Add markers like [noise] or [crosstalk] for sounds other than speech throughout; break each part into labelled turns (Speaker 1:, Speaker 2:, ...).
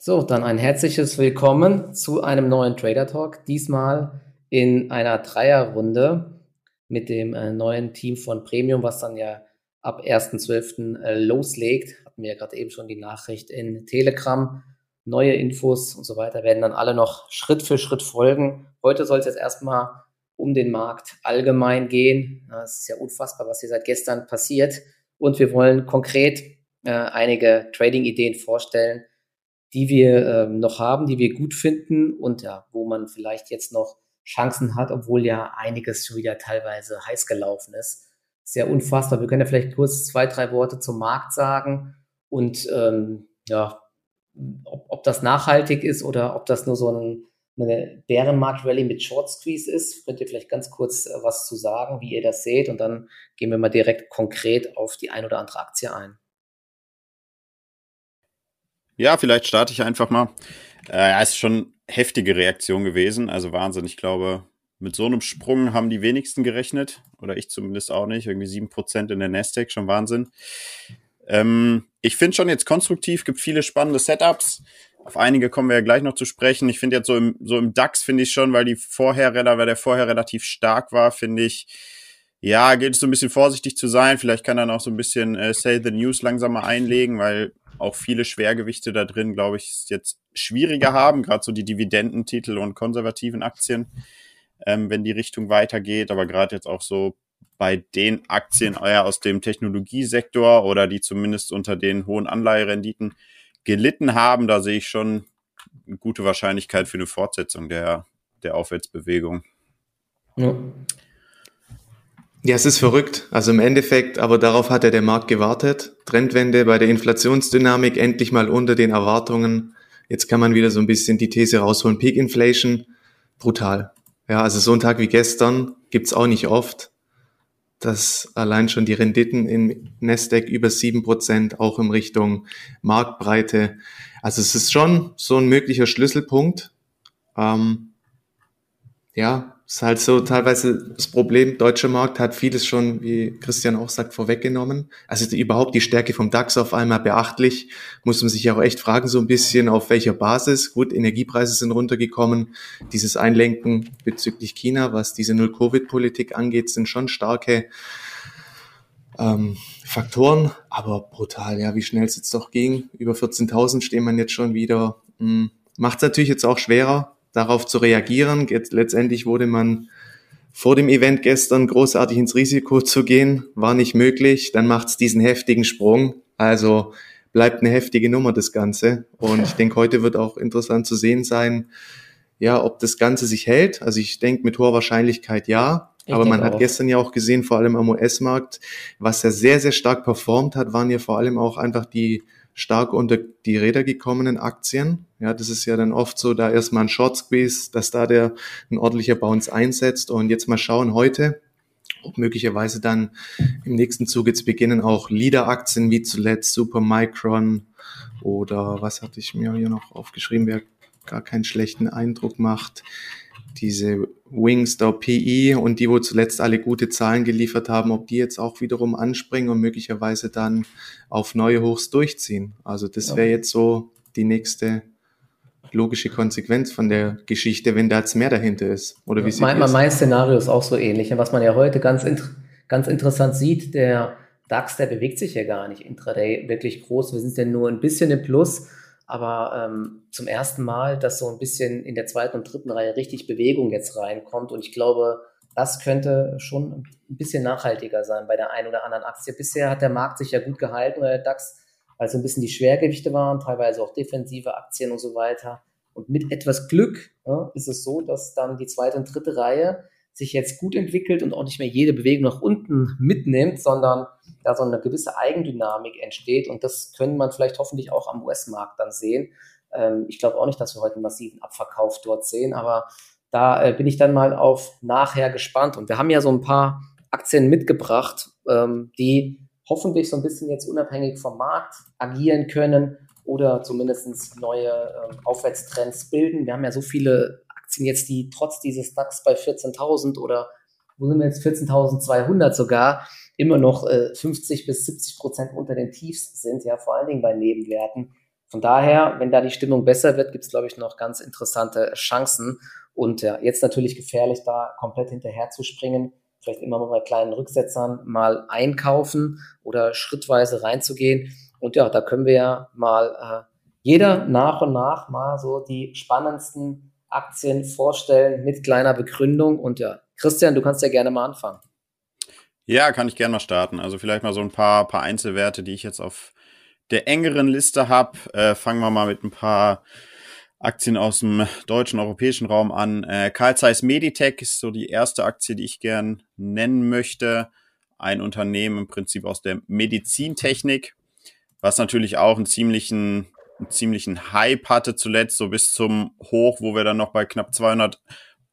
Speaker 1: So, dann ein herzliches Willkommen zu einem neuen Trader Talk. Diesmal in einer Dreierrunde mit dem äh, neuen Team von Premium, was dann ja ab 1.12. Äh, loslegt. Hatten wir ja gerade eben schon die Nachricht in Telegram. Neue Infos und so weiter werden dann alle noch Schritt für Schritt folgen. Heute soll es jetzt erstmal um den Markt allgemein gehen. Es ist ja unfassbar, was hier seit gestern passiert. Und wir wollen konkret äh, einige Trading-Ideen vorstellen, die wir ähm, noch haben, die wir gut finden und ja, wo man vielleicht jetzt noch Chancen hat, obwohl ja einiges schon wieder teilweise heiß gelaufen ist. Sehr unfassbar. Wir können ja vielleicht kurz zwei, drei Worte zum Markt sagen und ähm, ja, ob, ob das nachhaltig ist oder ob das nur so ein, eine Bärenmarkt-Rallye mit Short Squeeze ist. Könnt ihr vielleicht ganz kurz äh, was zu sagen, wie ihr das seht und dann gehen wir mal direkt konkret auf die ein oder andere Aktie ein.
Speaker 2: Ja, vielleicht starte ich einfach mal. Äh, es ist schon heftige Reaktion gewesen, also Wahnsinn. Ich glaube, mit so einem Sprung haben die wenigsten gerechnet, oder ich zumindest auch nicht. Irgendwie sieben Prozent in der Nasdaq, schon Wahnsinn. Ähm, ich finde schon jetzt konstruktiv, gibt viele spannende Setups. Auf einige kommen wir ja gleich noch zu sprechen. Ich finde jetzt so im, so im DAX finde ich schon, weil die vorher, weil der vorher relativ stark war, finde ich, ja, gilt es so ein bisschen vorsichtig zu sein. Vielleicht kann dann auch so ein bisschen äh, Say the News langsamer einlegen, weil auch viele Schwergewichte da drin, glaube ich, es jetzt schwieriger haben, gerade so die Dividendentitel und konservativen Aktien, ähm, wenn die Richtung weitergeht. Aber gerade jetzt auch so bei den Aktien eher aus dem Technologiesektor oder die zumindest unter den hohen Anleiherenditen gelitten haben, da sehe ich schon eine gute Wahrscheinlichkeit für eine Fortsetzung der, der Aufwärtsbewegung.
Speaker 3: Ja. Ja, es ist verrückt. Also im Endeffekt, aber darauf hat ja der Markt gewartet. Trendwende bei der Inflationsdynamik endlich mal unter den Erwartungen. Jetzt kann man wieder so ein bisschen die These rausholen. Peak Inflation, brutal. Ja, also so ein Tag wie gestern gibt's auch nicht oft, dass allein schon die Renditen in Nasdaq über sieben Prozent auch in Richtung Marktbreite. Also es ist schon so ein möglicher Schlüsselpunkt. Ähm, ja, ist halt so teilweise das Problem, deutscher Markt hat vieles schon, wie Christian auch sagt, vorweggenommen. Also überhaupt die Stärke vom DAX auf einmal beachtlich. Muss man sich auch echt fragen, so ein bisschen, auf welcher Basis. Gut, Energiepreise sind runtergekommen. Dieses Einlenken bezüglich China, was diese Null-Covid-Politik angeht, sind schon starke ähm, Faktoren. Aber brutal, ja, wie schnell es jetzt doch ging. Über 14.000 stehen man jetzt schon wieder. Hm, Macht es natürlich jetzt auch schwerer, darauf zu reagieren. Jetzt, letztendlich wurde man vor dem Event gestern großartig ins Risiko zu gehen, war nicht möglich. Dann macht es diesen heftigen Sprung. Also bleibt eine heftige Nummer das Ganze. Und ich [laughs] denke, heute wird auch interessant zu sehen sein, ja, ob das Ganze sich hält. Also ich denke mit hoher Wahrscheinlichkeit ja. Ich Aber man hat auch. gestern ja auch gesehen, vor allem am US-Markt, was er sehr, sehr stark performt hat, waren ja vor allem auch einfach die stark unter die Räder gekommenen Aktien. Ja, das ist ja dann oft so, da erstmal ein Short Squeeze, dass da der ein ordentlicher Bounce einsetzt und jetzt mal schauen heute, ob möglicherweise dann im nächsten Zug jetzt beginnen auch Leader-Aktien wie zuletzt Supermicron oder was hatte ich mir hier noch aufgeschrieben, wer gar keinen schlechten Eindruck macht diese Wingstop PE und die, wo zuletzt alle gute Zahlen geliefert haben, ob die jetzt auch wiederum anspringen und möglicherweise dann auf neue Hochs durchziehen. Also das wäre jetzt so die nächste logische Konsequenz von der Geschichte, wenn da jetzt mehr dahinter ist. Oder wie
Speaker 1: ja, mein, mein, mein Szenario ist auch so ähnlich. was man ja heute ganz, ganz interessant sieht, der DAX, der bewegt sich ja gar nicht intraday wirklich groß. Wir sind ja nur ein bisschen im Plus aber ähm, zum ersten Mal, dass so ein bisschen in der zweiten und dritten Reihe richtig Bewegung jetzt reinkommt. Und ich glaube, das könnte schon ein bisschen nachhaltiger sein bei der einen oder anderen Aktie. Bisher hat der Markt sich ja gut gehalten, oder der DAX, weil so ein bisschen die Schwergewichte waren, teilweise auch defensive Aktien und so weiter. Und mit etwas Glück ja, ist es so, dass dann die zweite und dritte Reihe sich jetzt gut entwickelt und auch nicht mehr jede Bewegung nach unten mitnimmt, sondern da so eine gewisse Eigendynamik entsteht. Und das können man vielleicht hoffentlich auch am US-Markt dann sehen. Ähm, ich glaube auch nicht, dass wir heute einen massiven Abverkauf dort sehen, aber da äh, bin ich dann mal auf nachher gespannt. Und wir haben ja so ein paar Aktien mitgebracht, ähm, die hoffentlich so ein bisschen jetzt unabhängig vom Markt agieren können oder zumindest neue ähm, Aufwärtstrends bilden. Wir haben ja so viele Aktien jetzt, die trotz dieses DAX bei 14.000 oder wo sind wir jetzt 14.200 sogar, immer noch äh, 50 bis 70 Prozent unter den Tiefs sind, ja, vor allen Dingen bei Nebenwerten. von daher, wenn da die Stimmung besser wird, gibt es, glaube ich, noch ganz interessante Chancen. Und ja, jetzt natürlich gefährlich, da komplett hinterher zu springen. Vielleicht immer mal bei kleinen Rücksetzern mal einkaufen oder schrittweise reinzugehen. Und ja, da können wir ja mal äh, jeder nach und nach mal so die spannendsten Aktien vorstellen mit kleiner Begründung. Und ja, Christian, du kannst ja gerne mal anfangen.
Speaker 2: Ja, kann ich gerne mal starten. Also vielleicht mal so ein paar, paar Einzelwerte, die ich jetzt auf der engeren Liste habe. Äh, fangen wir mal mit ein paar Aktien aus dem deutschen, europäischen Raum an. Äh, Carl Zeiss Meditech ist so die erste Aktie, die ich gern nennen möchte. Ein Unternehmen im Prinzip aus der Medizintechnik, was natürlich auch einen ziemlichen, einen ziemlichen Hype hatte zuletzt, so bis zum Hoch, wo wir dann noch bei knapp 200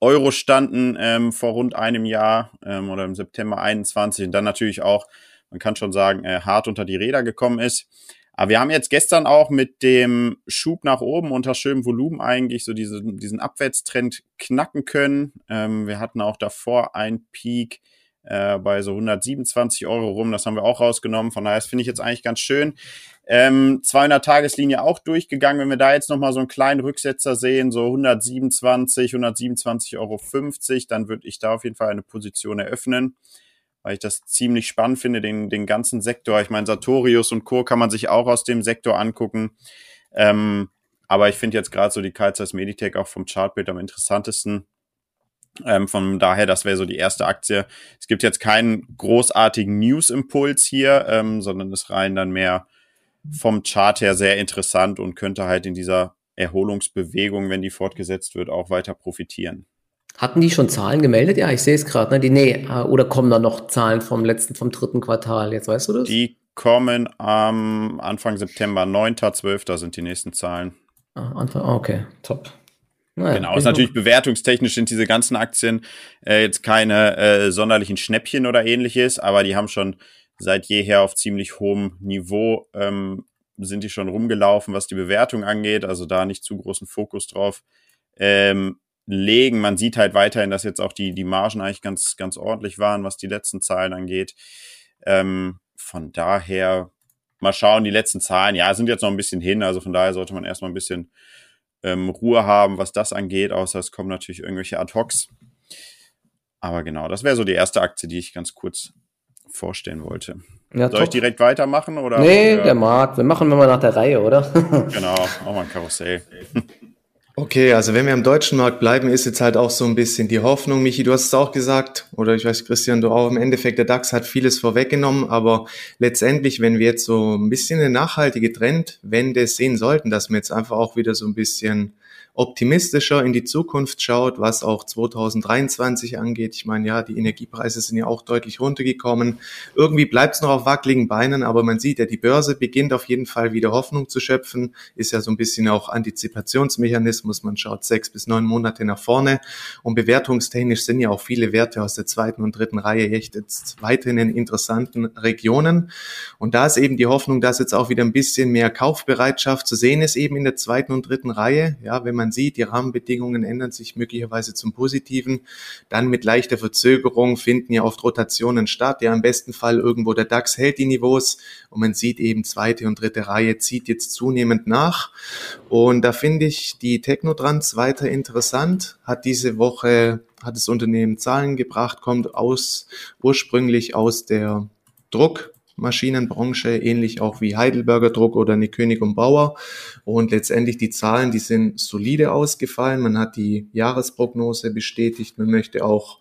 Speaker 2: Euro standen ähm, vor rund einem Jahr ähm, oder im September 21 und dann natürlich auch, man kann schon sagen, äh, hart unter die Räder gekommen ist. Aber wir haben jetzt gestern auch mit dem Schub nach oben unter schönem Volumen eigentlich so diese, diesen Abwärtstrend knacken können. Ähm, wir hatten auch davor einen Peak äh, bei so 127 Euro rum. Das haben wir auch rausgenommen. Von daher finde ich jetzt eigentlich ganz schön. Ähm, 200-Tageslinie auch durchgegangen. Wenn wir da jetzt nochmal so einen kleinen Rücksetzer sehen, so 127, 127,50 Euro, dann würde ich da auf jeden Fall eine Position eröffnen weil ich das ziemlich spannend finde, den, den ganzen Sektor. Ich meine, Sartorius und Co. kann man sich auch aus dem Sektor angucken. Ähm, aber ich finde jetzt gerade so die Kalzers Meditech auch vom Chartbild am interessantesten. Ähm, von daher, das wäre so die erste Aktie. Es gibt jetzt keinen großartigen News-Impuls hier, ähm, sondern ist rein dann mehr vom Chart her sehr interessant und könnte halt in dieser Erholungsbewegung, wenn die fortgesetzt wird, auch weiter profitieren.
Speaker 1: Hatten die schon Zahlen gemeldet? Ja, ich sehe es gerade. Ne? Die, nee, äh, oder kommen da noch Zahlen vom letzten, vom dritten Quartal? Jetzt weißt du das?
Speaker 2: Die kommen am Anfang September, 9., 12. sind die nächsten Zahlen.
Speaker 1: Ah, Anfang, ah, okay, top.
Speaker 2: Naja, genau, ist natürlich bewertungstechnisch sind diese ganzen Aktien äh, jetzt keine äh, sonderlichen Schnäppchen oder ähnliches, aber die haben schon seit jeher auf ziemlich hohem Niveau ähm, sind die schon rumgelaufen, was die Bewertung angeht, also da nicht zu großen Fokus drauf. Ähm, legen. Man sieht halt weiterhin, dass jetzt auch die, die Margen eigentlich ganz, ganz ordentlich waren, was die letzten Zahlen angeht. Ähm, von daher mal schauen, die letzten Zahlen, ja, sind jetzt noch ein bisschen hin, also von daher sollte man erstmal ein bisschen ähm, Ruhe haben, was das angeht, außer es kommen natürlich irgendwelche Ad-Hocs. Aber genau, das wäre so die erste Aktie, die ich ganz kurz vorstellen wollte. Ja, Soll top. ich direkt weitermachen? Oder,
Speaker 1: nee, der Markt. Wir machen wir mal nach der Reihe, oder? [laughs]
Speaker 2: genau, auch mal ein Karussell.
Speaker 3: Okay, also wenn wir am deutschen Markt bleiben, ist jetzt halt auch so ein bisschen die Hoffnung. Michi, du hast es auch gesagt, oder ich weiß, Christian, du auch. Im Endeffekt, der DAX hat vieles vorweggenommen, aber letztendlich, wenn wir jetzt so ein bisschen eine nachhaltige Trendwende sehen sollten, dass wir jetzt einfach auch wieder so ein bisschen optimistischer in die Zukunft schaut, was auch 2023 angeht. Ich meine, ja, die Energiepreise sind ja auch deutlich runtergekommen. Irgendwie bleibt es noch auf wackeligen Beinen, aber man sieht ja, die Börse beginnt auf jeden Fall wieder Hoffnung zu schöpfen. Ist ja so ein bisschen auch Antizipationsmechanismus. Man schaut sechs bis neun Monate nach vorne. Und bewertungstechnisch sind ja auch viele Werte aus der zweiten und dritten Reihe echt jetzt weiterhin in interessanten Regionen. Und da ist eben die Hoffnung, dass jetzt auch wieder ein bisschen mehr Kaufbereitschaft zu sehen ist, eben in der zweiten und dritten Reihe. Ja, wenn man man sieht, die Rahmenbedingungen ändern sich möglicherweise zum Positiven. Dann mit leichter Verzögerung finden ja oft Rotationen statt. Ja, im besten Fall irgendwo der DAX hält die Niveaus und man sieht eben zweite und dritte Reihe zieht jetzt zunehmend nach. Und da finde ich die Technotrans weiter interessant. Hat diese Woche hat das Unternehmen Zahlen gebracht, kommt aus ursprünglich aus der Druck Maschinenbranche, ähnlich auch wie Heidelberger Druck oder eine König und Bauer. Und letztendlich die Zahlen, die sind solide ausgefallen. Man hat die Jahresprognose bestätigt. Man möchte auch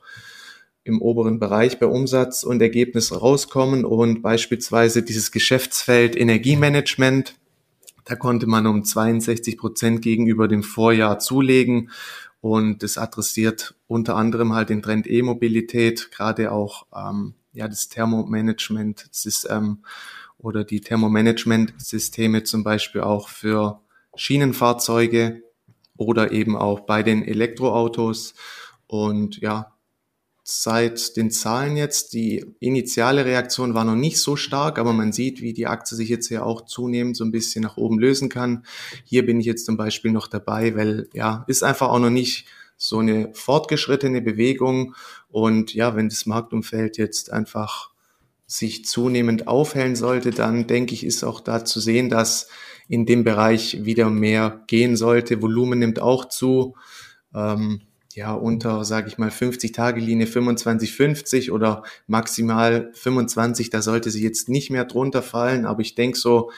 Speaker 3: im oberen Bereich bei Umsatz und Ergebnis rauskommen und beispielsweise dieses Geschäftsfeld Energiemanagement, da konnte man um 62 Prozent gegenüber dem Vorjahr zulegen und das adressiert unter anderem halt den Trend E-Mobilität, gerade auch ähm, ja, das Thermomanagement ähm, oder die Thermomanagement-Systeme zum Beispiel auch für Schienenfahrzeuge oder eben auch bei den Elektroautos. Und ja, seit den Zahlen jetzt, die initiale Reaktion war noch nicht so stark, aber man sieht, wie die Aktie sich jetzt ja auch zunehmend so ein bisschen nach oben lösen kann. Hier bin ich jetzt zum Beispiel noch dabei, weil ja, ist einfach auch noch nicht so eine fortgeschrittene Bewegung. Und ja, wenn das Marktumfeld jetzt einfach sich zunehmend aufhellen sollte, dann denke ich, ist auch da zu sehen, dass in dem Bereich wieder mehr gehen sollte. Volumen nimmt auch zu. Ähm, ja, unter, sage ich mal, 50-Tage-Linie 25, 50 oder maximal 25, da sollte sie jetzt nicht mehr drunter fallen. Aber ich denke so,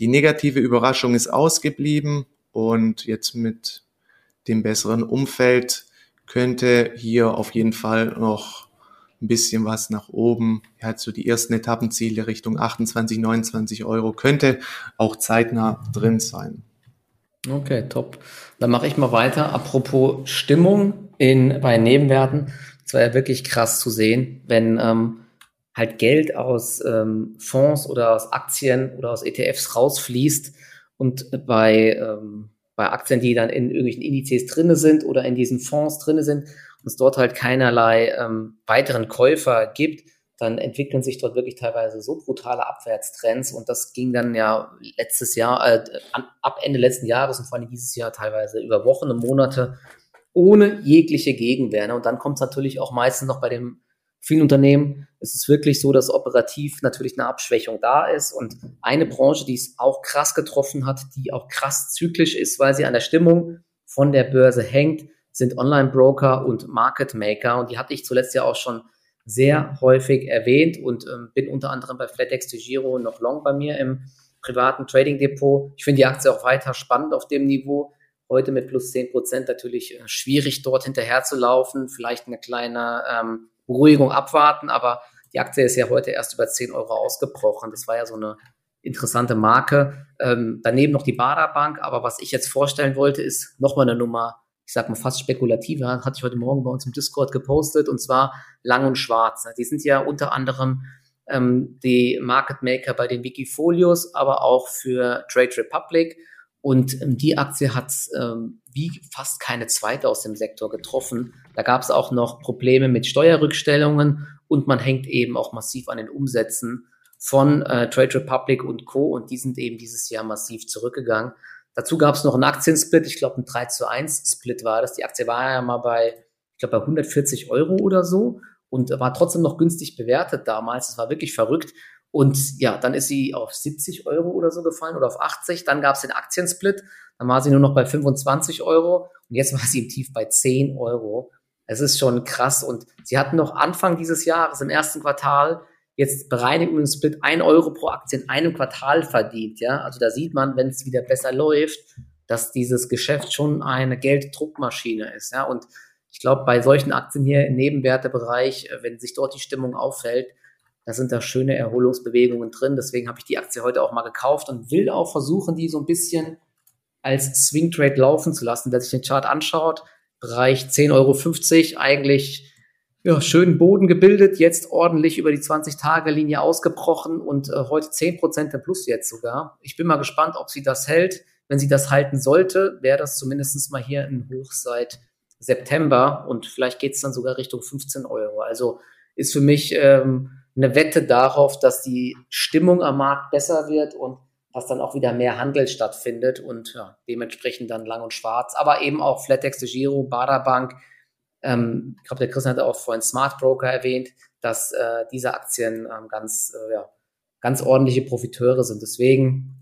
Speaker 3: die negative Überraschung ist ausgeblieben und jetzt mit dem besseren Umfeld könnte hier auf jeden Fall noch ein bisschen was nach oben. Er hat so die ersten Etappenziele Richtung 28, 29 Euro, könnte auch zeitnah drin sein.
Speaker 1: Okay, top. Dann mache ich mal weiter. Apropos Stimmung in, bei Nebenwerten. Es war ja wirklich krass zu sehen, wenn ähm, halt Geld aus ähm, Fonds oder aus Aktien oder aus ETFs rausfließt und bei, ähm, bei Aktien, die dann in irgendwelchen Indizes drinne sind oder in diesen Fonds drinne sind und es dort halt keinerlei ähm, weiteren Käufer gibt, dann entwickeln sich dort wirklich teilweise so brutale Abwärtstrends und das ging dann ja letztes Jahr, äh, ab Ende letzten Jahres und vor allem dieses Jahr teilweise über Wochen und Monate ohne jegliche Gegenwehr. Ne? Und dann kommt es natürlich auch meistens noch bei dem vielen Unternehmen ist es wirklich so, dass operativ natürlich eine Abschwächung da ist. Und eine Branche, die es auch krass getroffen hat, die auch krass zyklisch ist, weil sie an der Stimmung von der Börse hängt, sind Online-Broker und Market Maker. Und die hatte ich zuletzt ja auch schon sehr häufig erwähnt und ähm, bin unter anderem bei FlatEx de Giro noch long bei mir im privaten Trading Depot. Ich finde die Aktie auch weiter spannend auf dem Niveau. Heute mit plus 10 Prozent natürlich äh, schwierig dort hinterher zu laufen. Vielleicht eine kleine ähm, Beruhigung abwarten, aber die Aktie ist ja heute erst über 10 Euro ausgebrochen. Das war ja so eine interessante Marke. Ähm, daneben noch die Baderbank, aber was ich jetzt vorstellen wollte, ist nochmal eine Nummer, ich sag mal fast spekulativer, hatte ich heute Morgen bei uns im Discord gepostet, und zwar Lang und Schwarz. Die sind ja unter anderem ähm, die Market Maker bei den Wikifolios, aber auch für Trade Republic. Und ähm, die Aktie hat ähm, wie fast keine zweite aus dem Sektor getroffen. Da gab es auch noch Probleme mit Steuerrückstellungen und man hängt eben auch massiv an den Umsätzen von äh, Trade Republic und Co. Und die sind eben dieses Jahr massiv zurückgegangen. Dazu gab es noch einen Aktiensplit, ich glaube ein 3 zu 1 Split war das. Die Aktie war ja mal bei, ich glaube bei 140 Euro oder so und war trotzdem noch günstig bewertet damals. Das war wirklich verrückt. Und ja, dann ist sie auf 70 Euro oder so gefallen oder auf 80. Dann gab es den Aktiensplit. Dann war sie nur noch bei 25 Euro. Und jetzt [laughs] war sie im Tief bei 10 Euro. Es ist schon krass. Und sie hatten noch Anfang dieses Jahres, im ersten Quartal, jetzt bereinigt mit dem Split 1 Euro pro Aktie in einem Quartal verdient. Ja, also da sieht man, wenn es wieder besser läuft, dass dieses Geschäft schon eine Gelddruckmaschine ist. Ja, und ich glaube, bei solchen Aktien hier im Nebenwertebereich, äh, wenn sich dort die Stimmung auffällt, da sind da schöne Erholungsbewegungen drin. Deswegen habe ich die Aktie heute auch mal gekauft und will auch versuchen, die so ein bisschen als Swing Trade laufen zu lassen. Wer sich den Chart anschaut, Bereich 10,50 Euro, eigentlich ja, schön Boden gebildet, jetzt ordentlich über die 20-Tage-Linie ausgebrochen und äh, heute 10% im Plus jetzt sogar. Ich bin mal gespannt, ob sie das hält. Wenn sie das halten sollte, wäre das zumindest mal hier ein Hoch seit September und vielleicht geht es dann sogar Richtung 15 Euro. Also ist für mich ähm, eine Wette darauf, dass die Stimmung am Markt besser wird und dass dann auch wieder mehr Handel stattfindet und ja, dementsprechend dann lang und schwarz, aber eben auch Flatex de Giro, Baderbank. Ähm, ich glaube, der Christian hat auch vorhin Smart Broker erwähnt, dass äh, diese Aktien ähm, ganz, äh, ja, ganz ordentliche Profiteure sind. Deswegen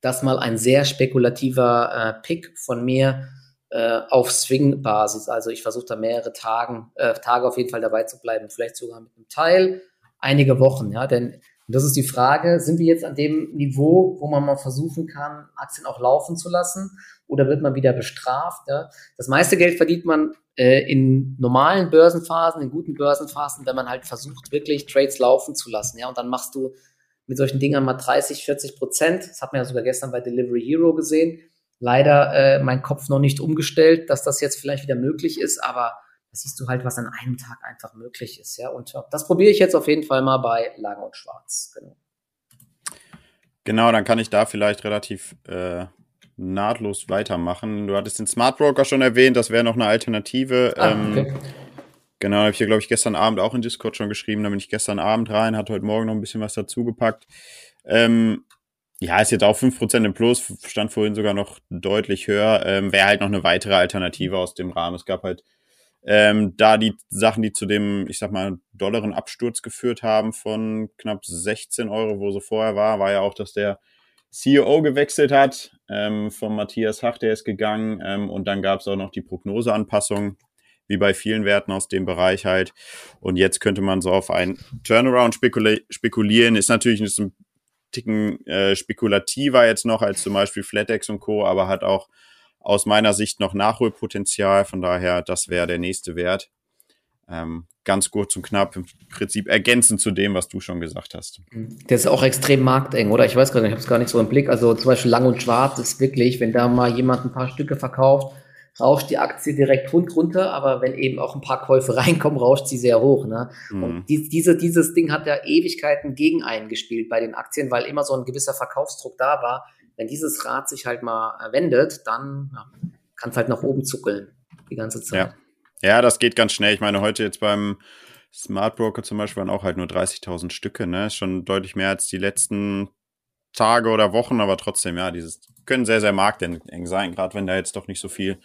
Speaker 1: das mal ein sehr spekulativer äh, Pick von mir äh, auf Swing-Basis. Also ich versuche da mehrere Tagen, äh, Tage auf jeden Fall dabei zu bleiben, vielleicht sogar mit einem Teil einige Wochen, ja, denn das ist die Frage, sind wir jetzt an dem Niveau, wo man mal versuchen kann, Aktien auch laufen zu lassen oder wird man wieder bestraft? Ja? Das meiste Geld verdient man äh, in normalen Börsenphasen, in guten Börsenphasen, wenn man halt versucht, wirklich Trades laufen zu lassen. Ja? Und dann machst du mit solchen Dingern mal 30, 40 Prozent. Das hat man ja sogar gestern bei Delivery Hero gesehen. Leider äh, mein Kopf noch nicht umgestellt, dass das jetzt vielleicht wieder möglich ist, aber da siehst du halt, was an einem Tag einfach möglich ist, ja. Und das probiere ich jetzt auf jeden Fall mal bei Lang und Schwarz. Genau.
Speaker 2: Genau, dann kann ich da vielleicht relativ äh, nahtlos weitermachen. Du hattest den Smart Broker schon erwähnt, das wäre noch eine Alternative. Ah, ähm, okay. Genau, habe ich hier, glaube ich, gestern Abend auch in Discord schon geschrieben. Da bin ich gestern Abend rein, hatte heute Morgen noch ein bisschen was dazugepackt. Ähm, ja, ist jetzt auch 5% im Plus, stand vorhin sogar noch deutlich höher. Ähm, wäre halt noch eine weitere Alternative aus dem Rahmen. Es gab halt Ähm, da die Sachen, die zu dem, ich sag mal, dollaren Absturz geführt haben von knapp 16 Euro, wo sie vorher war, war ja auch, dass der CEO gewechselt hat, ähm, von Matthias Hach, der ist gegangen, ähm, und dann gab es auch noch die Prognoseanpassung, wie bei vielen Werten aus dem Bereich halt. Und jetzt könnte man so auf einen Turnaround spekuli spekulieren. Ist natürlich ein Ticken äh, spekulativer jetzt noch als zum Beispiel FlatEx und Co., aber hat auch aus meiner Sicht noch Nachholpotenzial. Von daher, das wäre der nächste Wert. Ähm, ganz kurz und knapp, im Prinzip ergänzend zu dem, was du schon gesagt hast.
Speaker 1: Der ist auch extrem markteng, oder? Ich weiß gar nicht, ich habe es gar nicht so im Blick. Also zum Beispiel Lang und Schwarz ist wirklich, wenn da mal jemand ein paar Stücke verkauft, rauscht die Aktie direkt runter, aber wenn eben auch ein paar Käufe [laughs] reinkommen, rauscht sie sehr hoch. Ne? Mhm. Und die, diese, dieses Ding hat ja Ewigkeiten gegen eingespielt bei den Aktien, weil immer so ein gewisser Verkaufsdruck da war. Wenn dieses Rad sich halt mal wendet, dann ja, kann es halt nach oben zuckeln die ganze Zeit.
Speaker 2: Ja. Ja, das geht ganz schnell. Ich meine, heute jetzt beim Smart Broker zum Beispiel waren auch halt nur 30.000 Stücke, ne? Ist schon deutlich mehr als die letzten Tage oder Wochen, aber trotzdem, ja, dieses können sehr, sehr markteng sein, gerade wenn da jetzt doch nicht so viel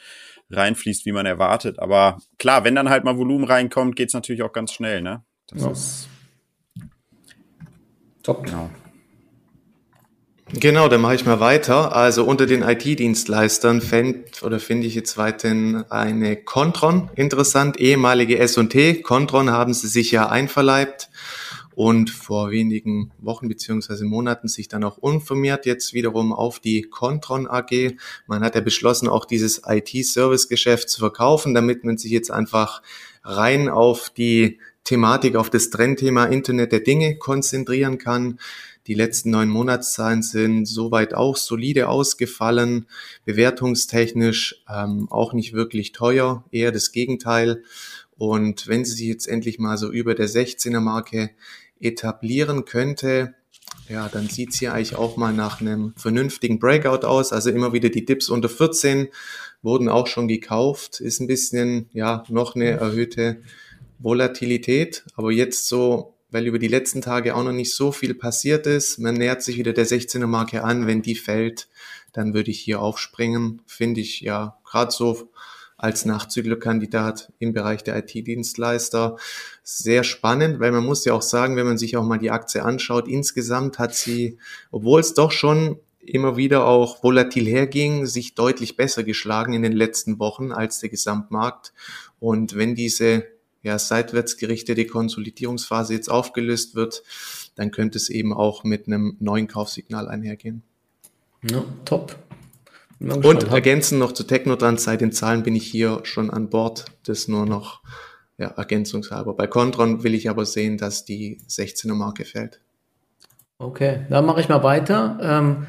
Speaker 2: reinfließt, wie man erwartet. Aber klar, wenn dann halt mal Volumen reinkommt, geht's natürlich auch ganz schnell, ne? Das ja. ist
Speaker 3: top. Genau. Genau, dann mache ich mal weiter. Also unter den IT-Dienstleistern fänd, oder finde ich jetzt weiterhin eine Contron interessant, ehemalige S&T. Contron haben sie sich ja einverleibt und vor wenigen Wochen beziehungsweise Monaten sich dann auch umformiert jetzt wiederum auf die Contron AG. Man hat ja beschlossen, auch dieses IT-Service-Geschäft zu verkaufen, damit man sich jetzt einfach rein auf die Thematik, auf das Trendthema Internet der Dinge konzentrieren kann. Die letzten neun Monatszahlen sind soweit auch solide ausgefallen, bewertungstechnisch ähm, auch nicht wirklich teuer, eher das Gegenteil. Und wenn sie sich jetzt endlich mal so über der 16er Marke etablieren könnte, ja, dann sieht's hier eigentlich auch mal nach einem vernünftigen Breakout aus. Also immer wieder die Dips unter 14 wurden auch schon gekauft. Ist ein bisschen, ja, noch eine erhöhte Volatilität. Aber jetzt so weil über die letzten Tage auch noch nicht so viel passiert ist. Man nähert sich wieder der 16er Marke an. Wenn die fällt, dann würde ich hier aufspringen. Finde ich ja gerade so als Nachzüglerkandidat im Bereich der IT-Dienstleister sehr spannend, weil man muss ja auch sagen, wenn man sich auch mal die Aktie anschaut, insgesamt hat sie, obwohl es doch schon immer wieder auch volatil herging, sich deutlich besser geschlagen in den letzten Wochen als der Gesamtmarkt. Und wenn diese ja, seitwärts gerichtete Konsolidierungsphase jetzt aufgelöst wird, dann könnte es eben auch mit einem neuen Kaufsignal einhergehen.
Speaker 1: Ja, top.
Speaker 3: Und ergänzen noch zu Technotrans, seit den Zahlen bin ich hier schon an Bord. Das nur noch ja, ergänzungshalber. Bei Contron will ich aber sehen, dass die 16er Marke fällt.
Speaker 1: Okay, dann mache ich mal weiter. Ähm,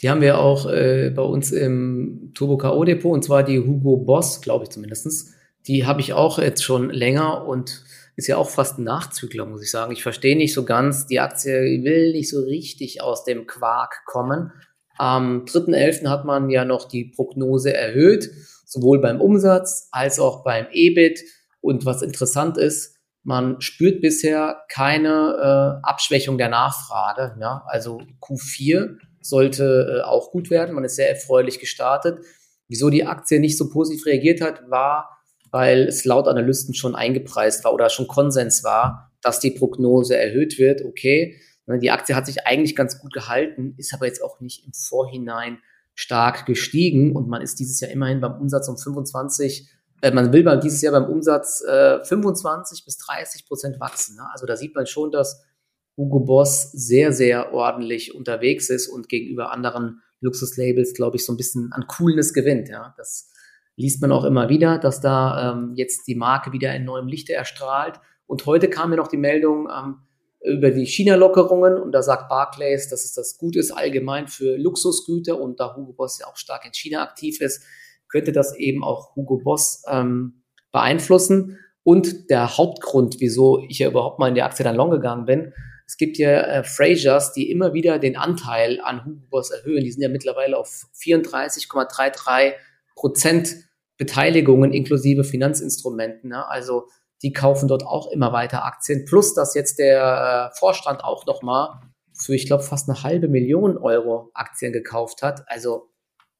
Speaker 1: die haben wir auch äh, bei uns im Turbo K.O. Depot und zwar die Hugo Boss, glaube ich zumindestens die habe ich auch jetzt schon länger und ist ja auch fast ein Nachzügler, muss ich sagen. Ich verstehe nicht so ganz, die Aktie will nicht so richtig aus dem Quark kommen. Am 3.11. hat man ja noch die Prognose erhöht, sowohl beim Umsatz als auch beim EBIT. Und was interessant ist, man spürt bisher keine äh, Abschwächung der Nachfrage. Ja? Also Q4 sollte äh, auch gut werden. Man ist sehr erfreulich gestartet. Wieso die Aktie nicht so positiv reagiert hat, war, weil es laut Analysten schon eingepreist war oder schon Konsens war, dass die Prognose erhöht wird. Okay, ne, die Aktie hat sich eigentlich ganz gut gehalten, ist aber jetzt auch nicht im Vorhinein stark gestiegen und man ist dieses Jahr immerhin beim Umsatz um 25, äh, man will beim dieses Jahr beim Umsatz äh, 25 bis 30 Prozent wachsen. Ne? Also da sieht man schon, dass Hugo Boss sehr, sehr ordentlich unterwegs ist und gegenüber anderen Luxuslabels, glaube ich, so ein bisschen an Coolness gewinnt. Ja, das liest man auch immer wieder, dass da ähm, jetzt die Marke wieder in neuem Lichte erstrahlt. Und heute kam mir noch die Meldung ähm, über die China-Lockerungen und da sagt Barclays, dass es das gut ist allgemein für Luxusgüter und da Hugo Boss ja auch stark in China aktiv ist, könnte das eben auch Hugo Boss ähm, beeinflussen. Und der Hauptgrund, wieso ich ja überhaupt mal in die Aktie dann long gegangen bin, es gibt ja äh, Frasers, die immer wieder den Anteil an Hugo Boss erhöhen. Die sind ja mittlerweile auf 34,33 Prozent Beteiligungen inklusive Finanzinstrumenten. Ne? Also die kaufen dort auch immer weiter Aktien. Plus, dass jetzt der äh, Vorstand auch nochmal für, ich glaube, fast eine halbe Million Euro Aktien gekauft hat. Also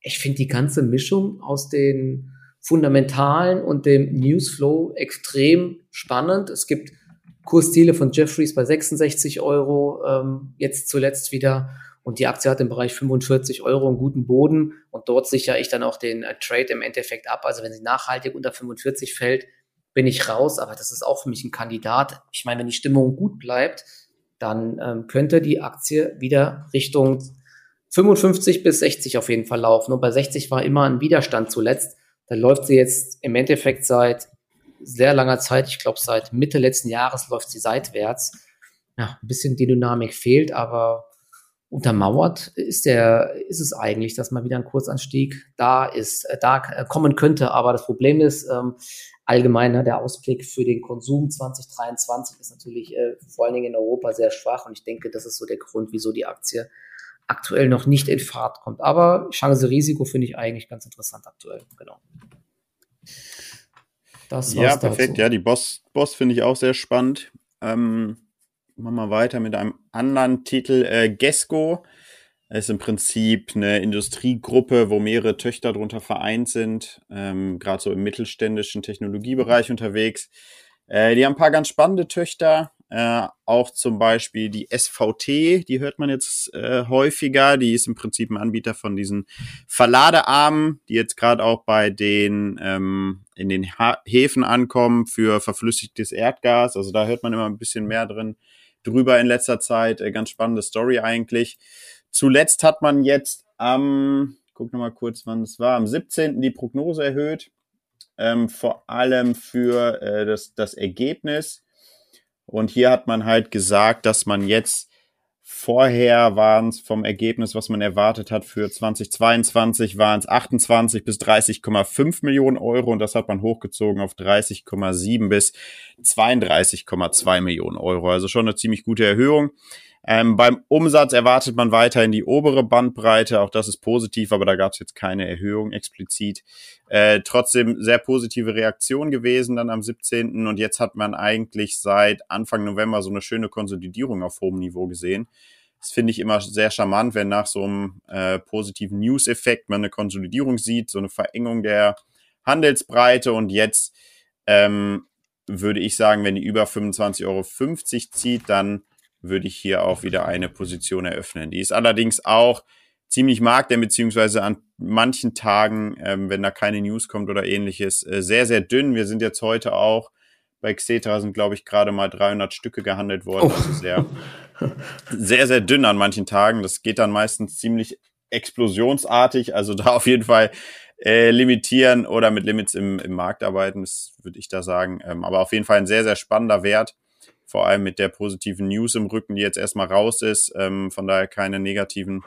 Speaker 1: ich finde die ganze Mischung aus den Fundamentalen und dem Newsflow extrem spannend. Es gibt Kursziele von Jeffries bei 66 Euro, ähm, jetzt zuletzt wieder. Und die Aktie hat im Bereich 45 Euro einen guten Boden. Und dort sichere ich dann auch den äh, Trade im Endeffekt ab. Also wenn sie nachhaltig unter 45 fällt, bin ich raus. Aber das ist auch für mich ein Kandidat. Ich meine, wenn die Stimmung gut bleibt, dann ähm, könnte die Aktie wieder Richtung 55 bis 60 auf jeden Fall laufen. Und bei 60 war immer ein Widerstand zuletzt. Da läuft sie jetzt im Endeffekt seit sehr langer Zeit, ich glaube seit Mitte letzten Jahres läuft sie seitwärts. Ja, ein bisschen die Dynamik fehlt, aber untermauert ist der, ist es eigentlich, dass mal wieder ein Kursanstieg da ist, äh, da äh, kommen könnte. Aber das Problem ist, ähm, allgemein ne, der Ausblick für den Konsum 2023 ist natürlich äh, vor allen Dingen in Europa sehr schwach und ich denke, das ist so der Grund, wieso die Aktie aktuell noch nicht in Fahrt kommt. Aber Chance-Risiko finde ich eigentlich ganz interessant aktuell. Genau.
Speaker 2: Das ja, perfekt. Dazu. Ja, die Boss, Boss finde ich auch sehr spannend. Ähm, machen wir weiter mit einem anderen Titel. Äh, Gesco ist im Prinzip eine Industriegruppe, wo mehrere Töchter darunter vereint sind, ähm, gerade so im mittelständischen Technologiebereich unterwegs. Äh, die haben ein paar ganz spannende Töchter. Äh, auch zum Beispiel die SVT, die hört man jetzt äh, häufiger. Die ist im Prinzip ein Anbieter von diesen Verladearmen, die jetzt gerade auch bei den ähm, in den ha Häfen ankommen für verflüssigtes Erdgas. Also da hört man immer ein bisschen mehr drin drüber in letzter Zeit. Äh, ganz spannende Story eigentlich. Zuletzt hat man jetzt am, guck noch mal kurz, wann es war, am 17. die Prognose erhöht. Ähm, vor allem für äh, das, das Ergebnis und hier hat man halt gesagt, dass man jetzt vorher waren es vom Ergebnis, was man erwartet hat für 2022, waren es 28 bis 30,5 Millionen Euro und das hat man hochgezogen auf 30,7 bis 32,2 Millionen Euro. Also schon eine ziemlich gute Erhöhung. Ähm, beim Umsatz erwartet man weiterhin die obere Bandbreite, auch das ist positiv, aber da gab es jetzt keine Erhöhung explizit. Äh, trotzdem sehr positive Reaktion gewesen dann am 17. Und jetzt hat man eigentlich seit Anfang November so eine schöne Konsolidierung auf hohem Niveau gesehen. Das finde ich immer sehr charmant, wenn nach so einem äh, positiven News-Effekt man eine Konsolidierung sieht, so eine Verengung der Handelsbreite und jetzt ähm, würde ich sagen, wenn die über 25,50 Euro zieht, dann würde ich hier auch wieder eine Position eröffnen. Die ist allerdings auch ziemlich marktern, beziehungsweise an manchen Tagen, ähm, wenn da keine News kommt oder ähnliches, äh, sehr, sehr dünn. Wir sind jetzt heute auch bei Xetra sind, glaube ich, gerade mal 300 Stücke gehandelt worden. Oh. Also sehr, sehr, sehr dünn an manchen Tagen. Das geht dann meistens ziemlich explosionsartig. Also da auf jeden Fall äh, limitieren oder mit Limits im, im Markt arbeiten, das würde ich da sagen. Ähm, aber auf jeden Fall ein sehr, sehr spannender Wert vor allem mit der positiven News im Rücken, die jetzt erstmal raus ist. Ähm, von daher keine negativen,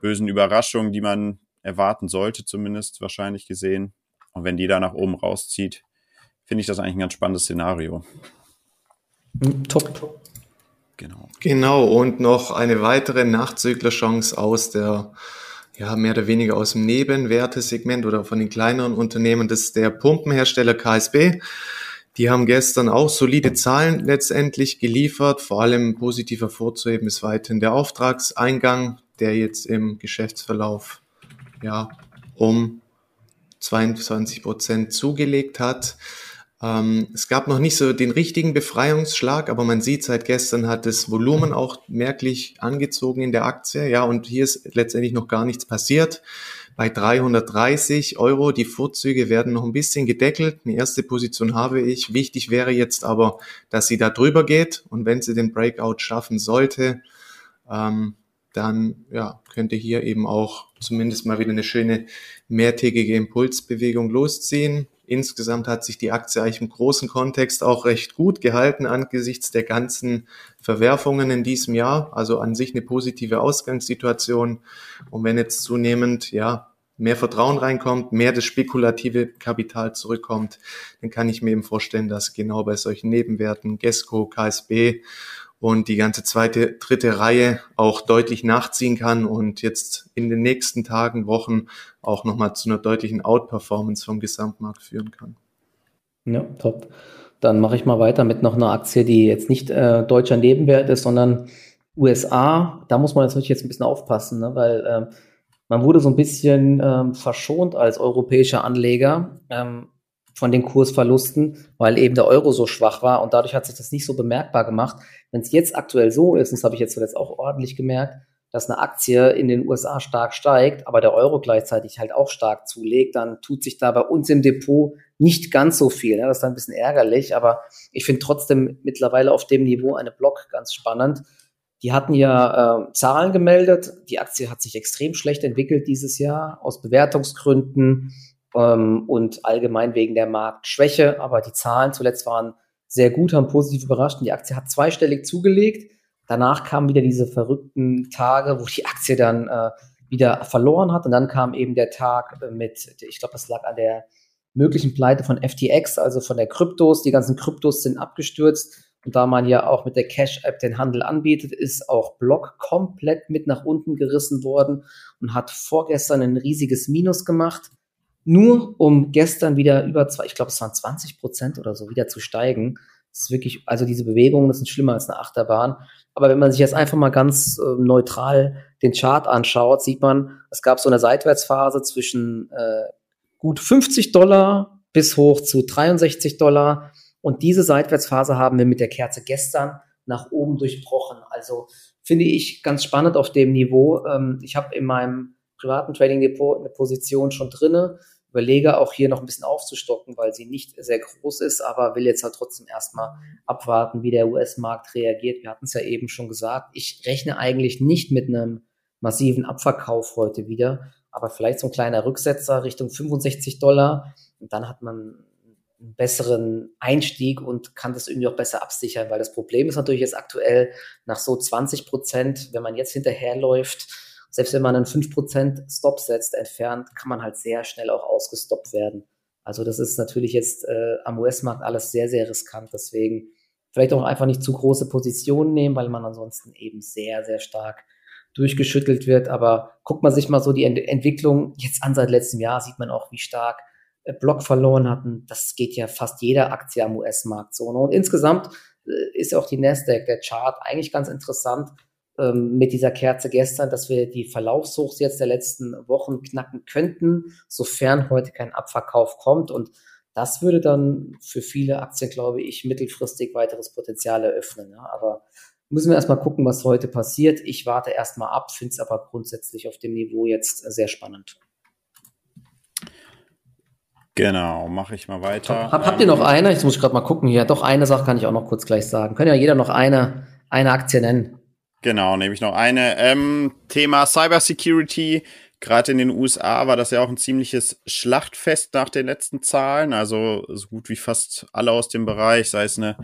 Speaker 2: bösen Überraschungen, die man erwarten sollte, zumindest wahrscheinlich gesehen. Und wenn die da nach oben rauszieht, finde ich das eigentlich ein ganz spannendes Szenario.
Speaker 3: Hm, top. Genau. Genau, und noch eine weitere Nachzüglerchance aus der, ja, mehr oder weniger aus dem Nebenwertesegment oder von den kleineren Unternehmen, das ist der Pumpenhersteller KSB. Die haben gestern auch solide Zahlen letztendlich geliefert. Vor allem positiv hervorzuheben ist weiterhin der Auftragseingang, der jetzt im Geschäftsverlauf ja um 22 Prozent zugelegt hat. Ähm, es gab noch nicht so den richtigen Befreiungsschlag, aber man sieht, seit gestern hat das Volumen auch merklich angezogen in der Aktie. Ja, und hier ist letztendlich noch gar nichts passiert bei 330 Euro. Die Vorzüge werden noch ein bisschen gedeckelt. Eine erste Position habe ich. Wichtig wäre jetzt aber, dass sie da drüber geht und wenn sie den Breakout schaffen sollte, ähm, dann ja, könnte hier eben auch zumindest mal wieder eine schöne mehrtägige Impulsbewegung losziehen. Insgesamt hat sich die Aktie eigentlich im großen Kontext auch recht gut gehalten angesichts der ganzen Verwerfungen in diesem Jahr. Also an sich eine positive Ausgangssituation. Und wenn jetzt zunehmend, ja, mehr Vertrauen reinkommt, mehr das spekulative Kapital zurückkommt, dann kann ich mir eben vorstellen, dass genau bei solchen Nebenwerten Gesco, KSB und die ganze zweite, dritte Reihe auch deutlich nachziehen kann und jetzt in den nächsten Tagen, Wochen auch nochmal zu einer deutlichen Outperformance vom Gesamtmarkt führen kann.
Speaker 1: Ja, top. Dann mache ich mal weiter mit noch einer Aktie, die jetzt nicht äh, deutscher Nebenwert ist, sondern USA. Da muss man natürlich jetzt ein bisschen aufpassen, ne? weil äh, man wurde so ein bisschen ähm, verschont als europäischer Anleger ähm, von den Kursverlusten, weil eben der Euro so schwach war und dadurch hat sich das nicht so bemerkbar gemacht. Wenn es jetzt aktuell so ist, das habe ich jetzt zuletzt auch ordentlich gemerkt, dass eine Aktie in den USA stark steigt, aber der Euro gleichzeitig halt auch stark zulegt, dann tut sich da bei uns im Depot nicht ganz so viel. Ja, das ist dann ein bisschen ärgerlich, aber ich finde trotzdem mittlerweile auf dem Niveau eine Block ganz spannend. Die hatten ja äh, Zahlen gemeldet. Die Aktie hat sich extrem schlecht entwickelt dieses Jahr aus Bewertungsgründen ähm, und allgemein wegen der Marktschwäche. Aber die Zahlen zuletzt waren sehr gut, haben positiv überrascht. Und die Aktie hat zweistellig zugelegt. Danach kamen wieder diese verrückten Tage, wo die Aktie dann äh, wieder verloren hat. Und dann kam eben der Tag mit, ich glaube, das lag an der möglichen Pleite von FTX, also von der Kryptos. Die ganzen Kryptos sind abgestürzt. Und da man ja auch mit der Cash-App den Handel anbietet, ist auch Block komplett mit nach unten gerissen worden und hat vorgestern ein riesiges Minus gemacht. Nur um gestern wieder über zwei, ich glaube, es waren 20 Prozent oder so, wieder zu steigen. Das ist wirklich, also diese Bewegungen, das sind schlimmer als eine Achterbahn. Aber wenn man sich jetzt einfach mal ganz äh, neutral den Chart anschaut, sieht man, es gab so eine Seitwärtsphase zwischen äh, gut 50 Dollar bis hoch zu 63 Dollar. Und diese Seitwärtsphase haben wir mit der Kerze gestern nach oben durchbrochen. Also finde ich ganz spannend auf dem Niveau. Ähm, ich habe in meinem privaten Trading Depot eine Position schon drinne überlege auch hier noch ein bisschen aufzustocken, weil sie nicht sehr groß ist, aber will jetzt halt trotzdem erstmal abwarten, wie der US-Markt reagiert. Wir hatten es ja eben schon gesagt. Ich rechne eigentlich nicht mit einem massiven Abverkauf heute wieder, aber vielleicht so ein kleiner Rücksetzer Richtung 65 Dollar und dann hat man einen besseren Einstieg und kann das irgendwie auch besser absichern, weil das Problem ist natürlich jetzt aktuell nach so 20 Prozent, wenn man jetzt hinterherläuft, selbst wenn man einen 5% Stop setzt, entfernt, kann man halt sehr schnell auch ausgestoppt werden. Also das ist natürlich jetzt äh, am US-Markt alles sehr, sehr riskant. Deswegen vielleicht auch einfach nicht zu große Positionen nehmen, weil man ansonsten eben sehr, sehr stark durchgeschüttelt wird. Aber guckt man sich mal so die Ent Entwicklung jetzt an seit letztem Jahr, sieht man auch, wie stark äh, Block verloren hatten. Das geht ja fast jeder Aktie am US-Markt so. Ne? Und insgesamt äh, ist auch die Nasdaq, der Chart, eigentlich ganz interessant ähm, mit dieser Kerze gestern, dass wir die Verlaufshochs jetzt der letzten Wochen knacken könnten, sofern heute kein Abverkauf kommt. Und das würde dann für viele Aktien, glaube ich, mittelfristig weiteres Potenzial eröffnen. Ja. Aber müssen wir erstmal gucken, was heute passiert. Ich warte erstmal ab, finde es aber grundsätzlich auf dem Niveau jetzt sehr spannend.
Speaker 2: Genau, mache ich mal weiter.
Speaker 1: Hab, habt ihr noch eine? Jetzt muss ich gerade mal gucken hier. Doch, eine Sache kann ich auch noch kurz gleich sagen. Können ja jeder noch eine, eine Aktie nennen.
Speaker 2: Genau, nehme ich noch eine. Ähm, Thema Cybersecurity. Gerade in den USA war das ja auch ein ziemliches Schlachtfest nach den letzten Zahlen. Also so gut wie fast alle aus dem Bereich, sei es eine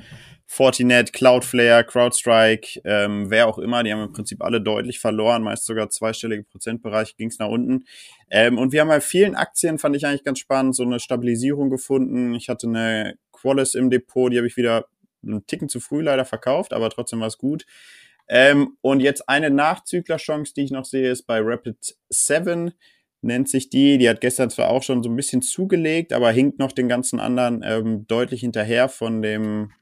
Speaker 2: Fortinet, Cloudflare, CrowdStrike, ähm, wer auch immer, die haben im Prinzip alle deutlich verloren, meist sogar zweistellige Prozentbereich ging es nach unten. Ähm, und wir haben bei vielen Aktien, fand ich eigentlich ganz spannend, so eine Stabilisierung gefunden. Ich hatte eine Qualis im Depot, die habe ich wieder einen Ticken zu früh leider verkauft, aber trotzdem war es gut. Ähm, und jetzt eine Nachzüglerchance, die ich noch sehe, ist bei Rapid 7 nennt sich die. Die hat gestern zwar auch schon so ein bisschen zugelegt, aber hinkt noch den ganzen anderen ähm, deutlich hinterher von dem,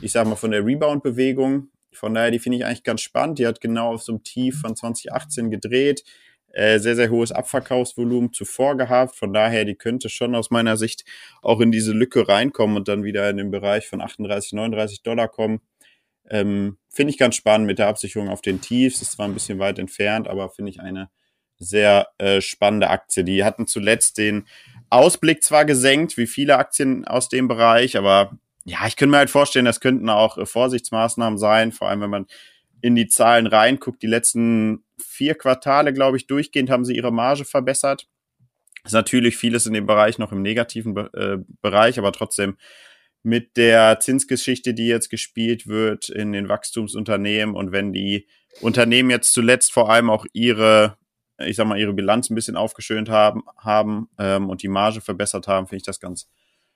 Speaker 2: ich sag mal, von der Rebound-Bewegung. Von daher, die finde ich eigentlich ganz spannend. Die hat genau auf so einem Tief von 2018 gedreht. Äh, sehr, sehr hohes Abverkaufsvolumen zuvor gehabt. Von daher, die könnte schon aus meiner Sicht auch in diese Lücke reinkommen und dann wieder in den Bereich von 38, 39 Dollar kommen. Ähm, finde ich ganz spannend mit der Absicherung auf den Tiefs. Ist zwar ein bisschen weit entfernt, aber finde ich eine sehr äh, spannende Aktie. Die hatten zuletzt den Ausblick zwar gesenkt, wie viele Aktien aus dem Bereich, aber ja, ich könnte mir halt vorstellen, das könnten auch äh, Vorsichtsmaßnahmen sein, vor allem wenn man in die Zahlen reinguckt. Die letzten vier Quartale, glaube ich, durchgehend haben sie ihre Marge verbessert. Ist natürlich vieles in dem Bereich noch im negativen äh, Bereich, aber trotzdem mit der Zinsgeschichte, die jetzt gespielt wird in den Wachstumsunternehmen und wenn die Unternehmen jetzt zuletzt vor allem auch ihre, ich sag mal, ihre Bilanz ein bisschen aufgeschönt haben, haben ähm, und die Marge verbessert haben, finde ich das ganz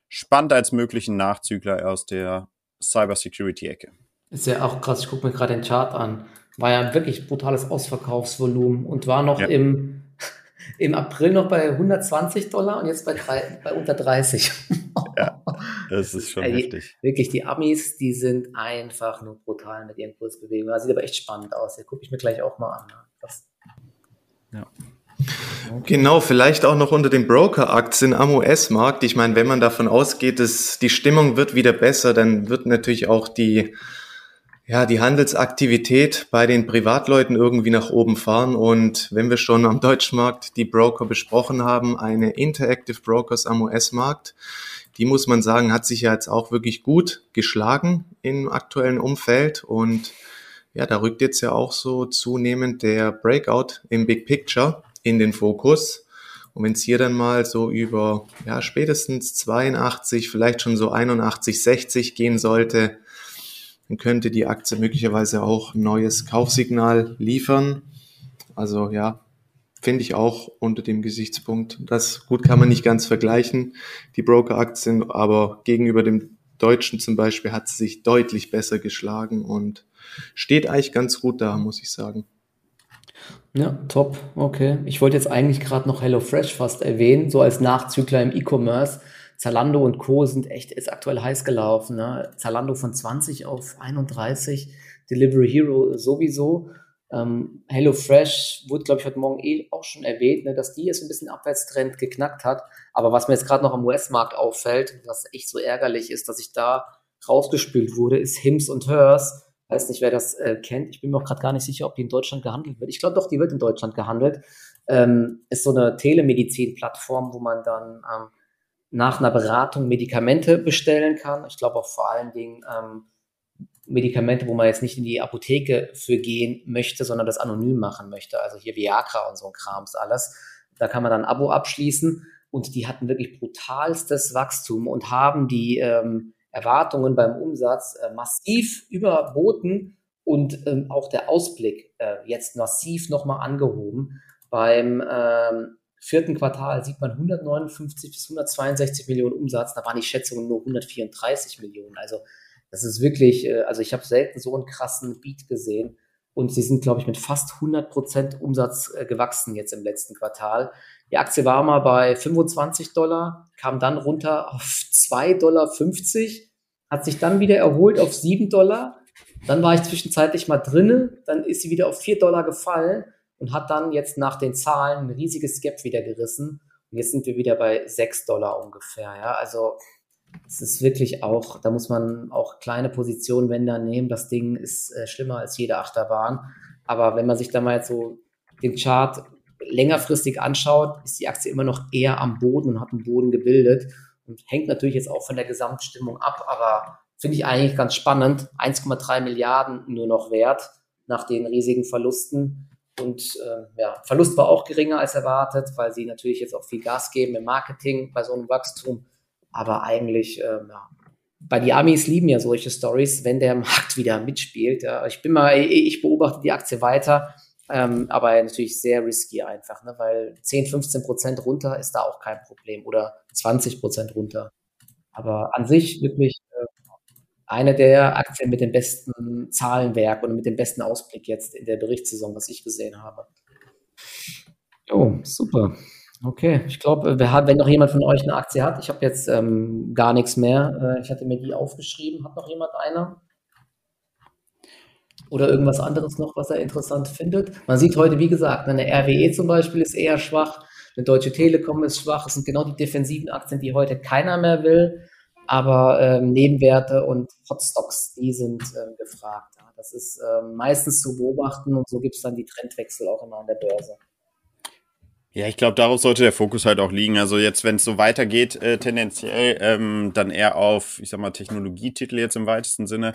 Speaker 2: spannend als möglichen Nachzügler aus der Cybersecurity-Ecke.
Speaker 1: Ist ja auch krass, ich gucke mir gerade den Chart an. War ja ein wirklich brutales Ausverkaufsvolumen und war noch ja. im, [laughs] im April noch bei 120 Dollar und jetzt bei, drei, bei unter 30. [laughs] [laughs]
Speaker 2: ja. Das ist schon also heftig.
Speaker 1: Wirklich, die Amis, die sind einfach nur brutal mit ihren Kursbewegungen. Das sieht aber echt spannend aus. Hier gucke ich mir gleich auch mal an. Das.
Speaker 2: Ja.
Speaker 3: Genau, vielleicht auch noch unter den Broker-Aktien am US-Markt. Ich meine, wenn man davon ausgeht, dass die Stimmung wird wieder besser, dann wird natürlich auch die, ja, die Handelsaktivität bei den Privatleuten irgendwie nach oben fahren. Und wenn wir schon am deutschen Markt die Broker besprochen haben, eine Interactive Brokers am US-Markt, die muss man sagen, hat sich ja jetzt auch wirklich gut geschlagen im aktuellen Umfeld und ja, da rückt jetzt ja auch so zunehmend der Breakout im Big Picture in den Fokus. Und wenn es hier dann mal so über ja, spätestens 82, vielleicht schon so 81, 60 gehen sollte, dann könnte die Aktie möglicherweise auch ein neues Kaufsignal liefern. Also ja, finde ich auch unter dem Gesichtspunkt. Das gut kann man nicht ganz vergleichen, die Broker-Aktien, aber gegenüber dem Deutschen zum Beispiel hat sie sich deutlich besser geschlagen und steht eigentlich ganz gut da, muss ich sagen.
Speaker 1: Ja, top. Okay. Ich wollte jetzt eigentlich gerade noch HelloFresh fast erwähnen, so als Nachzügler im E-Commerce. Zalando und Co. sind echt ist aktuell heiß gelaufen. Ne? Zalando von 20 auf 31, Delivery Hero sowieso. Ähm, HelloFresh wurde, glaube ich, heute Morgen eh auch schon erwähnt, ne, dass die jetzt ein bisschen Abwärtstrend geknackt hat. Aber was mir jetzt gerade noch am US-Markt auffällt, was echt so ärgerlich ist, dass ich da rausgespült wurde, ist Hims und Hers weiß nicht, wer das äh, kennt. Ich bin mir auch gerade gar nicht sicher, ob die in Deutschland gehandelt wird. Ich glaube doch, die wird in Deutschland gehandelt. Ähm, ist so eine Telemedizin-Plattform, wo man dann ähm, nach einer Beratung Medikamente bestellen kann. Ich glaube auch vor allen Dingen ähm, Medikamente, wo man jetzt nicht in die Apotheke für gehen möchte, sondern das anonym machen möchte. Also hier Viagra und so ein Krams alles. Da kann man dann ein Abo abschließen und die hatten wirklich brutalstes Wachstum und haben die ähm, Erwartungen beim Umsatz äh, massiv überboten und ähm, auch der Ausblick äh, jetzt massiv nochmal angehoben. Beim ähm, vierten Quartal sieht man 159 bis 162 Millionen Umsatz, da waren die Schätzungen nur 134 Millionen. Also das ist wirklich, äh, also ich habe selten so einen krassen Beat gesehen. Und sie sind, glaube ich, mit fast 100 Prozent Umsatz äh, gewachsen jetzt im letzten Quartal. Die Aktie war mal bei 25 Dollar, kam dann runter auf 2,50 Dollar, hat sich dann wieder erholt auf 7 Dollar. Dann war ich zwischenzeitlich mal drinne, dann ist sie wieder auf 4 Dollar gefallen und hat dann jetzt nach den Zahlen ein riesiges Gap wieder gerissen. Und jetzt sind wir wieder bei 6 Dollar ungefähr. Ja, also es ist wirklich auch, da muss man auch kleine Positionen, wenn da nehmen. Das Ding ist äh, schlimmer als jede Achterbahn. Aber wenn man sich da mal jetzt so den Chart längerfristig anschaut, ist die Aktie immer noch eher am Boden und hat einen Boden gebildet und hängt natürlich jetzt auch von der Gesamtstimmung ab, aber finde ich eigentlich ganz spannend. 1,3 Milliarden nur noch wert nach den riesigen Verlusten. Und äh, ja, Verlust war auch geringer als erwartet, weil sie natürlich jetzt auch viel Gas geben im Marketing bei so einem Wachstum. Aber eigentlich, äh, ja, bei die Amis lieben ja solche Stories, wenn der Markt wieder mitspielt. Ja. Ich bin mal, ich beobachte die Aktie weiter ähm, aber natürlich sehr risky einfach, ne? weil 10, 15 Prozent runter ist da auch kein Problem oder 20 Prozent runter. Aber an sich wirklich äh, eine der Aktien mit dem besten Zahlenwerk und mit dem besten Ausblick jetzt in der Berichtssaison, was ich gesehen habe. Oh, super. Okay, ich glaube, wenn noch jemand von euch eine Aktie hat, ich habe jetzt ähm, gar nichts mehr. Äh, ich hatte mir die aufgeschrieben. Hat noch jemand eine? Oder irgendwas anderes noch, was er interessant findet. Man sieht heute, wie gesagt, eine RWE zum Beispiel ist eher schwach, eine Deutsche Telekom ist schwach. Es sind genau die defensiven Aktien, die heute keiner mehr will. Aber ähm, Nebenwerte und Hotstocks, die sind ähm, gefragt. Das ist ähm, meistens zu beobachten und so gibt es dann die Trendwechsel auch immer an der Börse.
Speaker 2: Ja, ich glaube, darauf sollte der Fokus halt auch liegen. Also jetzt, wenn es so weitergeht, äh, tendenziell ähm, dann eher auf, ich sag mal, Technologietitel jetzt im weitesten Sinne.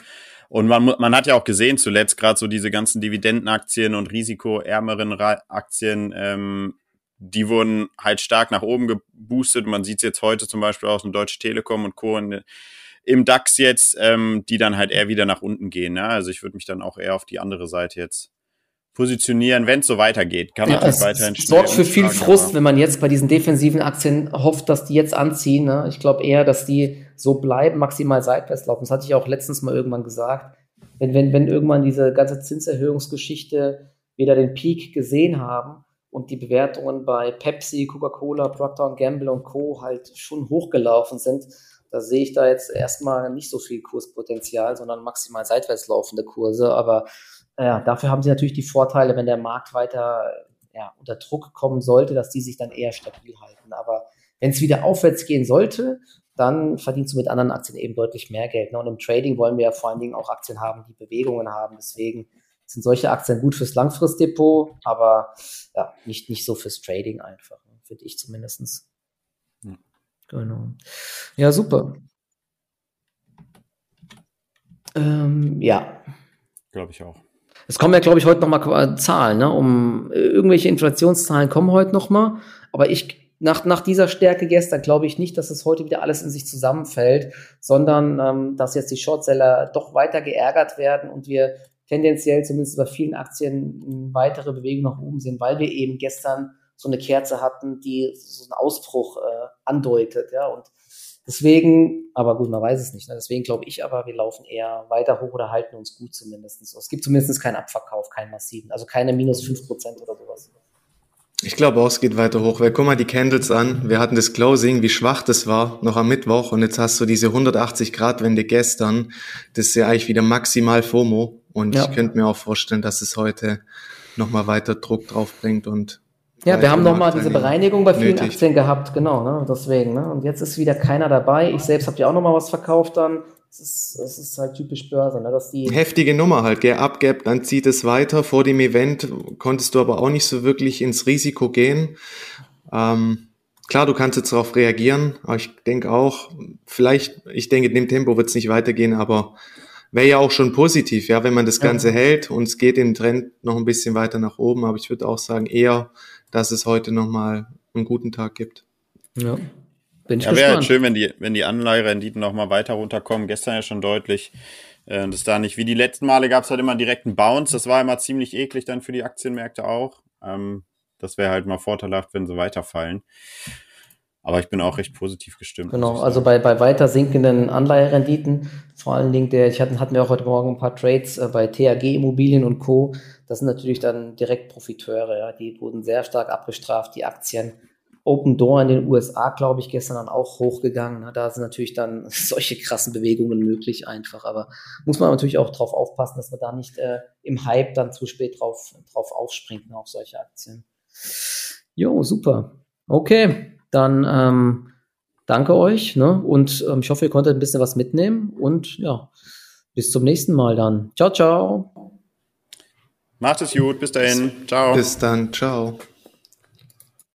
Speaker 2: Und man, man hat ja auch gesehen zuletzt gerade so diese ganzen Dividendenaktien und risikoärmeren Aktien, ähm, die wurden halt stark nach oben geboostet. Man sieht es jetzt heute zum Beispiel aus dem Deutsche Telekom und Co. In, im DAX jetzt, ähm, die dann halt eher wieder nach unten gehen. Ne? Also ich würde mich dann auch eher auf die andere Seite jetzt positionieren, wenn es so weitergeht.
Speaker 1: Kann ja, natürlich weiterhin schnell sorgt für viel Frust, aber. wenn man jetzt bei diesen defensiven Aktien hofft, dass die jetzt anziehen. Ne? Ich glaube eher, dass die so bleiben, maximal seitwärts laufen. Das hatte ich auch letztens mal irgendwann gesagt. Wenn, wenn, wenn irgendwann diese ganze Zinserhöhungsgeschichte wieder den Peak gesehen haben und die Bewertungen bei Pepsi, Coca-Cola, Procter Gamble und Co. halt schon hochgelaufen sind, da sehe ich da jetzt erstmal nicht so viel Kurspotenzial, sondern maximal seitwärts laufende Kurse. Aber ja, dafür haben sie natürlich die Vorteile, wenn der Markt weiter ja, unter Druck kommen sollte, dass die sich dann eher stabil halten. Aber wenn es wieder aufwärts gehen sollte, dann verdienst du mit anderen Aktien eben deutlich mehr Geld. Ne? Und im Trading wollen wir ja vor allen Dingen auch Aktien haben, die Bewegungen haben. Deswegen sind solche Aktien gut fürs Langfristdepot, aber ja, nicht, nicht so fürs Trading einfach, ne? finde ich zumindest. Ja. Genau. Ja, super. Ähm, ja.
Speaker 2: Glaube ich auch.
Speaker 1: Es kommen ja, glaube ich, heute nochmal Zahlen, ne? Um irgendwelche Inflationszahlen kommen heute nochmal. Aber ich, nach, nach dieser Stärke gestern glaube ich nicht, dass es heute wieder alles in sich zusammenfällt, sondern ähm, dass jetzt die Shortseller doch weiter geärgert werden und wir tendenziell zumindest bei vielen Aktien weitere Bewegung nach oben sehen, weil wir eben gestern so eine Kerze hatten, die so einen Ausbruch äh, andeutet, ja, und deswegen, aber gut, man weiß es nicht, ne? deswegen glaube ich aber, wir laufen eher weiter hoch oder halten uns gut zumindest. Es gibt zumindest keinen Abverkauf, keinen massiven, also keine minus fünf Prozent oder sowas.
Speaker 3: Ich glaube auch, es geht weiter hoch, weil guck mal die Candles an. Wir hatten das Closing, wie schwach das war, noch am Mittwoch und jetzt hast du diese 180 Grad Wende gestern. Das ist ja eigentlich wieder maximal FOMO. Und ja. ich könnte mir auch vorstellen, dass es heute nochmal weiter Druck drauf bringt und
Speaker 1: ja, wir haben nochmal diese Bereinigung bei vielen nötig. Aktien gehabt, genau, ne? deswegen. Ne? Und jetzt ist wieder keiner dabei. Ich selbst habe ja auch nochmal was verkauft dann. Das ist, das ist halt typisch Börse, ne? dass die.
Speaker 3: Heftige Nummer halt, gell? Abgab, dann zieht es weiter. Vor dem Event konntest du aber auch nicht so wirklich ins Risiko gehen. Ähm, klar, du kannst jetzt darauf reagieren, aber ich denke auch, vielleicht, ich denke, in dem Tempo wird es nicht weitergehen, aber wäre ja auch schon positiv, ja, wenn man das Ganze ja. hält und es geht im Trend noch ein bisschen weiter nach oben. Aber ich würde auch sagen, eher, dass es heute nochmal einen guten Tag gibt.
Speaker 2: Ja. Bin ich ja, wäre halt schön, wenn die, wenn die Anleiherenditen nochmal weiter runterkommen. Gestern ja schon deutlich. Äh, das da nicht, wie die letzten Male gab es halt immer direkt einen Bounce. Das war immer ziemlich eklig dann für die Aktienmärkte auch. Ähm, das wäre halt mal vorteilhaft, wenn sie weiterfallen. Aber ich bin auch recht positiv gestimmt.
Speaker 1: Genau, also bei, bei weiter sinkenden Anleiherenditen, vor allen Dingen der, ich hatte, hatten wir auch heute Morgen ein paar Trades äh, bei THG Immobilien und Co. Das sind natürlich dann direkt Profiteure, ja. Die wurden sehr stark abgestraft, die Aktien. Open Door in den USA, glaube ich, gestern dann auch hochgegangen. Da sind natürlich dann [laughs] solche krassen Bewegungen möglich einfach. Aber muss man natürlich auch drauf aufpassen, dass man da nicht äh, im Hype dann zu spät drauf, drauf aufspringt ne, auf solche Aktien. Jo, super. Okay, dann ähm, danke euch ne? und ähm, ich hoffe, ihr konntet ein bisschen was mitnehmen und ja, bis zum nächsten Mal dann. Ciao, ciao.
Speaker 2: Macht es gut, bis dahin. Ciao.
Speaker 3: Bis dann, ciao.